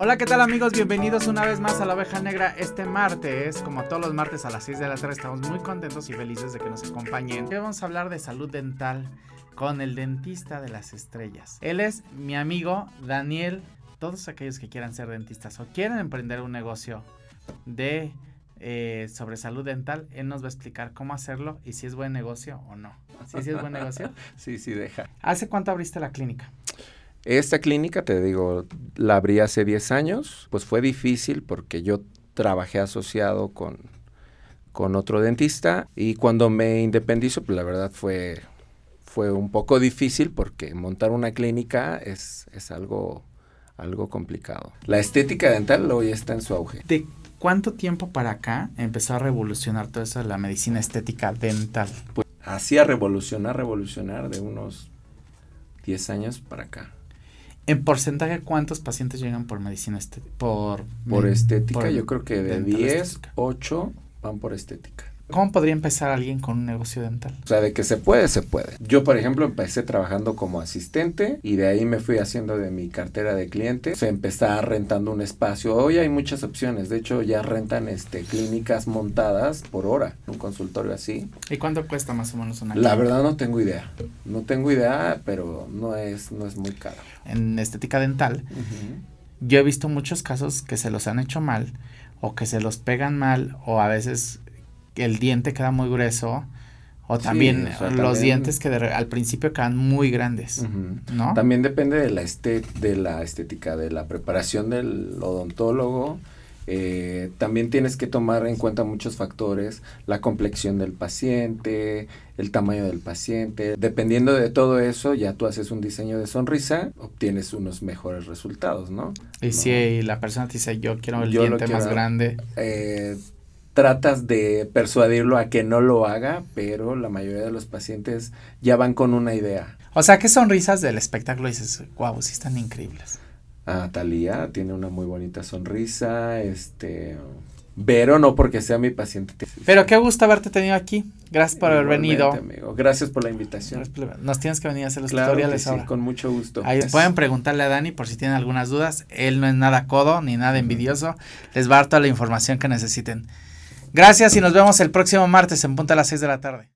Hola, ¿qué tal amigos? Bienvenidos una vez más a la oveja negra este martes. Como todos los martes a las 6 de la tarde estamos muy contentos y felices de que nos acompañen. Hoy vamos a hablar de salud dental con el dentista de las estrellas. Él es mi amigo Daniel. Todos aquellos que quieran ser dentistas o quieren emprender un negocio de eh, sobre salud dental, él nos va a explicar cómo hacerlo y si es buen negocio o no. ¿Sí, sí es buen negocio? sí, sí, deja. ¿Hace cuánto abriste la clínica? Esta clínica, te digo, la abrí hace 10 años, pues fue difícil porque yo trabajé asociado con, con otro dentista y cuando me independizo, pues la verdad fue, fue un poco difícil porque montar una clínica es, es algo, algo complicado. La estética dental hoy está en su auge. ¿De cuánto tiempo para acá empezó a revolucionar todo eso de la medicina estética dental? Pues hacía revolucionar, revolucionar de unos 10 años para acá. ¿En porcentaje cuántos pacientes llegan por medicina estética? Por, por estética, yo creo que de 10, 8 van por estética. ¿Cómo podría empezar alguien con un negocio dental? O sea, de que se puede, se puede. Yo, por ejemplo, empecé trabajando como asistente y de ahí me fui haciendo de mi cartera de clientes. Se empezaba rentando un espacio. Hoy hay muchas opciones. De hecho, ya rentan este clínicas montadas por hora, un consultorio así. ¿Y cuánto cuesta más o menos una La verdad no tengo idea. No tengo idea, pero no es, no es muy caro. En estética dental, yo he visto muchos casos que se los han hecho mal o que se los pegan mal o a veces el diente queda muy grueso. O también los dientes que al principio quedan muy grandes, ¿no? También depende de la, de la estética, de la preparación del odontólogo. Eh, también tienes que tomar en cuenta muchos factores, la complexión del paciente, el tamaño del paciente. Dependiendo de todo eso, ya tú haces un diseño de sonrisa, obtienes unos mejores resultados, ¿no? Y si la persona te dice, yo quiero el diente más grande. Eh, tratas de persuadirlo a que no lo haga, pero la mayoría de los pacientes ya van con una idea. O sea, ¿qué sonrisas del espectáculo dices, wow, sí están increíbles? Ah, Talía tiene una muy bonita sonrisa, este... Vero, no porque sea mi paciente. Pero qué gusto haberte tenido aquí. Gracias por haber venido. Amigo. Gracias por la invitación. Nos tienes que venir a hacer los tutoriales ahora. con mucho gusto. Ahí pueden preguntarle a Dani por si tienen algunas dudas. Él no es nada codo ni nada envidioso. Les va a dar toda la información que necesiten. Gracias y nos vemos el próximo martes en punto a las 6 de la tarde.